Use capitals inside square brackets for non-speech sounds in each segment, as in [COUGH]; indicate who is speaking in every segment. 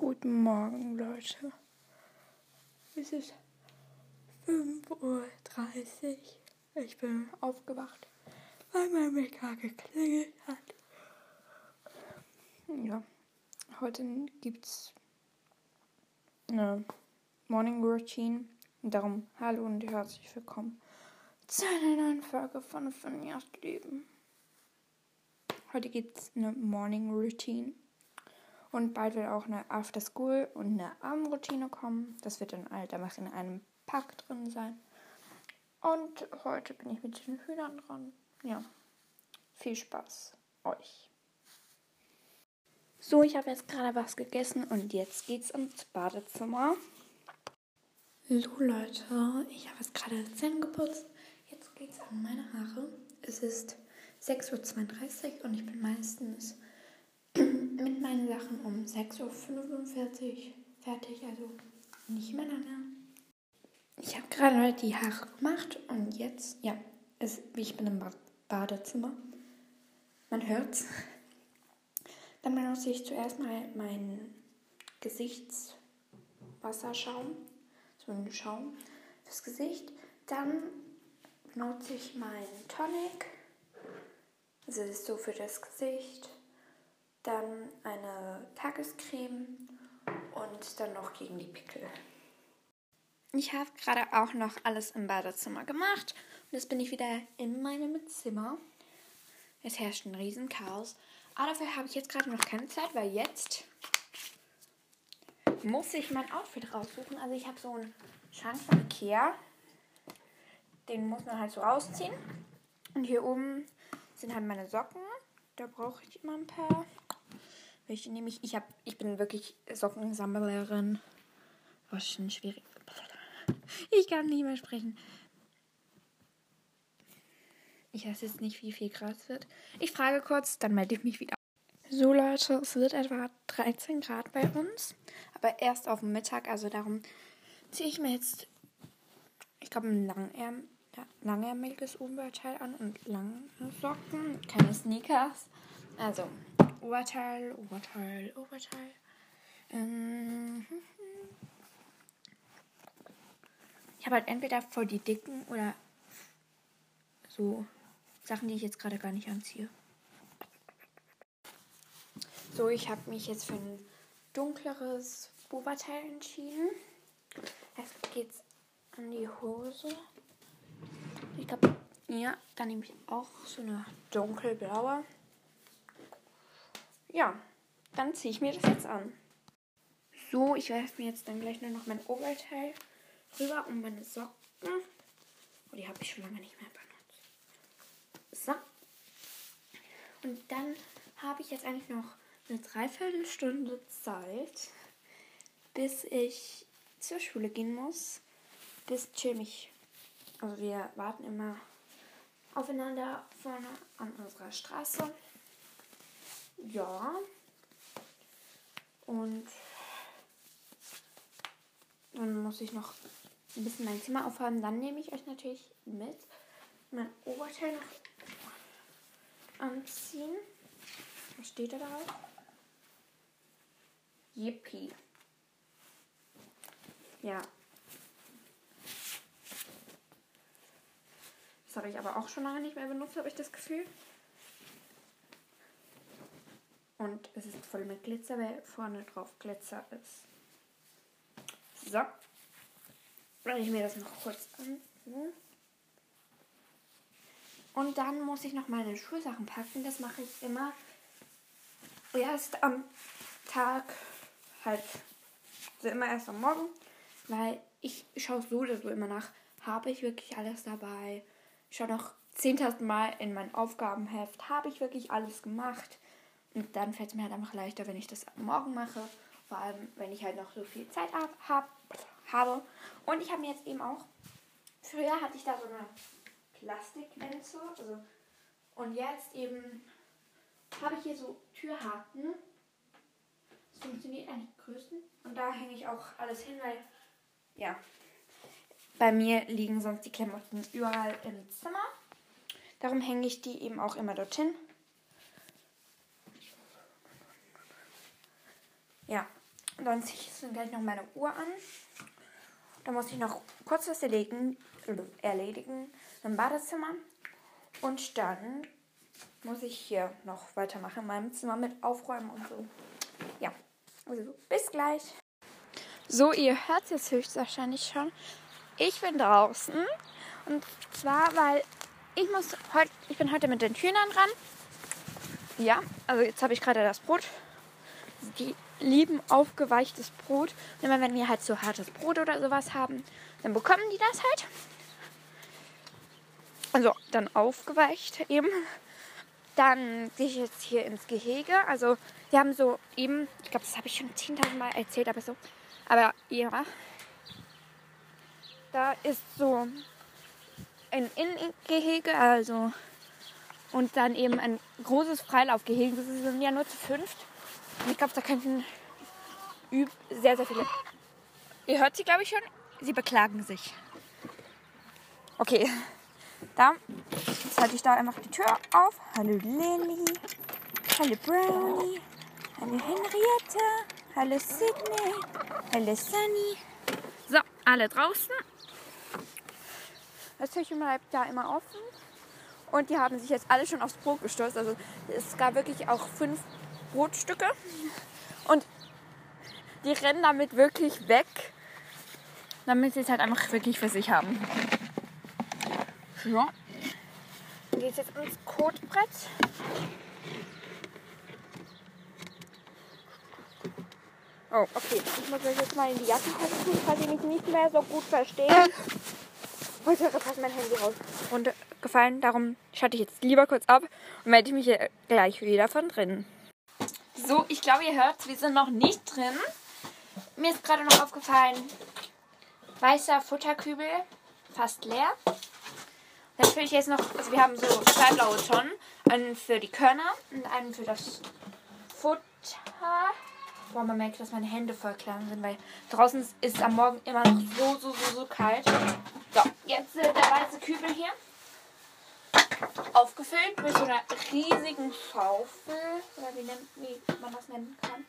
Speaker 1: Guten Morgen, Leute. Es ist 5.30 Uhr. Ich bin aufgewacht, weil mein Wecker geklingelt hat. Ja, heute gibt's eine Morning Routine. Darum hallo und herzlich willkommen zu einer neuen Folge von Finjas Leben. Heute gibt's eine Morning Routine. Und bald wird auch eine After School und eine Abendroutine kommen. Das wird dann halt einfach in einem Pack drin sein. Und heute bin ich mit den Hühnern dran. Ja, viel Spaß euch. So, ich habe jetzt gerade was gegessen und jetzt geht's ins Badezimmer. So Leute, ich habe jetzt gerade Zähne geputzt. Jetzt geht's an meine Haare. Es ist 6.32 Uhr und ich bin meistens Sachen um 6.45 Uhr fertig, also nicht mehr lange. Ich habe gerade die Haare gemacht und jetzt, ja, es, ich bin im Badezimmer. Man hört's. Dann benutze ich zuerst mal meinen Gesichtswasserschaum, so einen Schaum fürs Gesicht. Dann benutze ich meinen Tonic, das ist so für das Gesicht dann eine Tagescreme und dann noch gegen die Pickel. Ich habe gerade auch noch alles im Badezimmer gemacht und jetzt bin ich wieder in meinem Zimmer. Es herrscht ein Riesenchaos. Aber dafür habe ich jetzt gerade noch keine Zeit, weil jetzt muss ich mein Outfit raussuchen. Also ich habe so einen Schrank von Ikea. Den muss man halt so ausziehen. Und hier oben sind halt meine Socken. Da brauche ich immer ein paar. Welche nehme ich? Hab, ich bin wirklich Sockensammlerin. Was schon schwierig. Ich kann nicht mehr sprechen. Ich weiß jetzt nicht, wie viel Grad es wird. Ich frage kurz, dann melde ich mich wieder. So Leute, es wird etwa 13 Grad bei uns. Aber erst auf dem Mittag, also darum ziehe ich mir jetzt, ich glaube, ein langärm, ja, langärmeliges Oberteil an und lange Socken, keine Sneakers. Also Oberteil, Oberteil, Oberteil. Ähm, ich habe halt entweder voll die dicken oder so Sachen, die ich jetzt gerade gar nicht anziehe. So, ich habe mich jetzt für ein dunkleres Oberteil entschieden. Jetzt geht's an die Hose. Ich glaube, ja, dann nehme ich auch so eine dunkelblaue. Ja, dann ziehe ich mir das jetzt an. So, ich werfe mir jetzt dann gleich nur noch mein Oberteil rüber und meine Socken. Oh, die habe ich schon lange nicht mehr benutzt. So. Und dann habe ich jetzt eigentlich noch eine Dreiviertelstunde Zeit, bis ich zur Schule gehen muss. Bis Chill mich. Also wir warten immer aufeinander vorne an unserer Straße. Ja. Und dann muss ich noch ein bisschen mein Zimmer aufräumen. Dann nehme ich euch natürlich mit. Mein Oberteil noch anziehen. Was steht da drauf? Yippie. Ja. Das habe ich aber auch schon lange nicht mehr benutzt, habe ich das Gefühl. Und es ist voll mit Glitzer, weil vorne drauf Glitzer ist. So. Werde ich mir das noch kurz an. Und dann muss ich noch meine Schulsachen packen. Das mache ich immer erst am Tag, halt, also immer erst am Morgen, weil ich schaue so oder so immer nach, habe ich wirklich alles dabei. Ich schaue noch 10.000 Mal in mein Aufgabenheft, habe ich wirklich alles gemacht. Und dann fällt es mir halt einfach leichter, wenn ich das morgen mache. Vor allem, wenn ich halt noch so viel Zeit hab, hab, habe. Und ich habe mir jetzt eben auch, früher hatte ich da so eine Plastikmenze. Also, und jetzt eben habe ich hier so Türhaken. Das funktioniert eigentlich größten. Und da hänge ich auch alles hin, weil, ja, bei mir liegen sonst die Klamotten überall im Zimmer. Darum hänge ich die eben auch immer dorthin. Ja. dann ziehe ich jetzt gleich noch meine Uhr an. Dann muss ich noch kurz was erledigen, erledigen im Badezimmer. Und dann muss ich hier noch weitermachen in meinem Zimmer mit Aufräumen und so. Ja, also bis gleich. So, ihr hört es jetzt höchstwahrscheinlich schon. Ich bin draußen. Und zwar, weil ich muss heute, ich bin heute mit den Hühnern dran. Ja, also jetzt habe ich gerade das Brot. Die lieben aufgeweichtes Brot. Und immer wenn wir halt so hartes Brot oder sowas haben, dann bekommen die das halt. Also dann aufgeweicht eben. Dann gehe ich jetzt hier ins Gehege. Also wir haben so eben, ich glaube, das habe ich schon 10.000 Mal erzählt, aber so. Aber ja, da ist so ein Innengehege, also und dann eben ein großes Freilaufgehege. Das sind ja nur zu fünft. Ich glaube, da könnten sehr, sehr viele. Ihr hört sie, glaube ich, schon. Sie beklagen sich. Okay. Da. Halte ich da einfach die Tür auf. Hallo Lily. Hallo Brownie. Hallo Henriette. Hallo Sydney. Hallo Sunny. So, alle draußen. Das Türchen bleibt da immer offen. Und die haben sich jetzt alle schon aufs Brot gestürzt. Also es gab wirklich auch fünf Brotstücke. Und die rennen damit wirklich weg, damit sie es halt einfach wirklich für sich haben. Ja. Geht jetzt ins Kotbrett. Oh, okay. Ich muss euch jetzt mal in die Jackentasche tun, falls ihr mich nicht mehr so gut versteht. Heute ist fast mein Handy raus. gefallen. darum schalte ich jetzt lieber kurz ab und melde mich gleich wieder von drin. So, ich glaube, ihr hört, wir sind noch nicht drin. Mir ist gerade noch aufgefallen, weißer Futterkübel, fast leer. Dann fülle ich jetzt noch, also wir haben so zwei blaue Tonnen, einen für die Körner und einen für das Futter. Boah, man merkt, dass meine Hände voll klein sind, weil draußen ist es am Morgen immer noch so, so, so, so kalt. So, jetzt äh, der weiße Kübel hier. Aufgefüllt mit so einer riesigen Schaufel. Oder wie, nennt, wie man das nennen kann.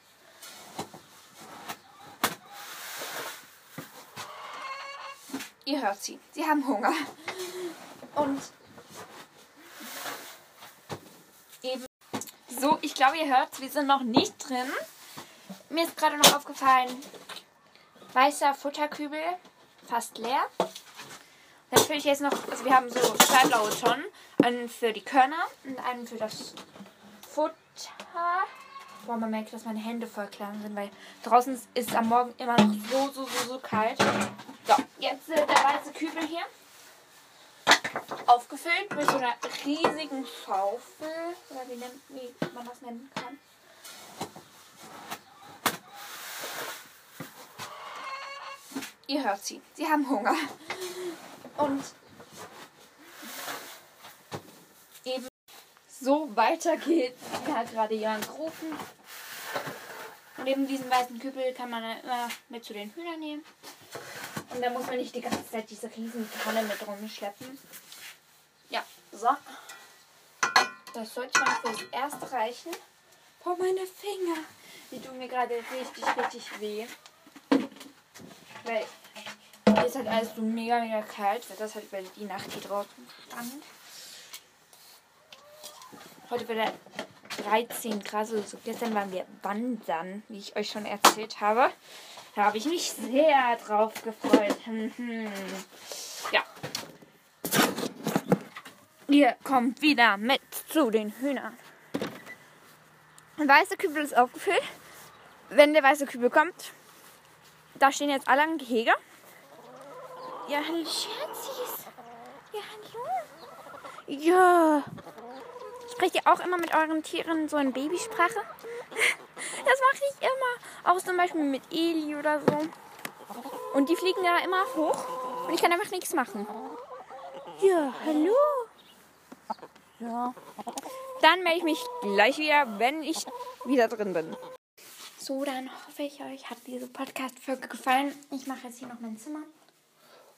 Speaker 1: Ihr hört sie. Sie haben Hunger. Und eben so, ich glaube, ihr hört, wir sind noch nicht drin. Mir ist gerade noch aufgefallen, weißer Futterkübel, fast leer. Dann fülle ich jetzt noch, also wir haben so zwei blaue Tonnen, einen für die Körner und einen für das Futter. Boah, man merkt, dass meine Hände voll klein sind, weil draußen ist es am Morgen immer noch so, so, so, so kalt. So, jetzt äh, der weiße Kübel hier. Aufgefüllt mit so einer riesigen Schaufel. Oder wie, nennt, wie man das nennen kann. Ihr hört sie. Sie haben Hunger. Und eben so weiter geht's. Die hat gerade ihren gerufen. Und eben diesen weißen Kübel kann man dann immer mit zu den Hühnern nehmen. Und da muss man nicht die ganze Zeit diese riesen Kanne mit rumschleppen. Ja, so. Das sollte mal fürs Erste reichen. Boah, meine Finger. Die tun mir gerade richtig, richtig weh. Weil hier ist halt alles so mega, mega kalt. Weil das halt, weil die Nacht hier draußen stand. Heute wird 13 Grad. Also gestern waren wir wandern, wie ich euch schon erzählt habe. Da habe ich mich sehr drauf gefreut. ja. Ihr kommt wieder mit zu den Hühnern. Ein weißer Kübel ist aufgefüllt. Wenn der weiße Kübel kommt, da stehen jetzt alle am Gehege. Ja, hallo Scherzis. Ja, hallo. Ja. Sprecht ihr auch immer mit euren Tieren so in Babysprache? [LAUGHS] Das mache ich immer. Auch zum Beispiel mit Eli oder so. Und die fliegen da immer hoch und ich kann einfach nichts machen. Ja, hallo. Ja. Dann melde ich mich gleich wieder, wenn ich wieder drin bin. So, dann hoffe ich, euch hat diese Podcast-Folge gefallen. Ich mache jetzt hier noch mein Zimmer.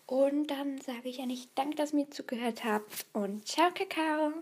Speaker 1: Und dann sage ich ja nicht Danke, dass ihr mir zugehört habt. Und ciao, Kakao.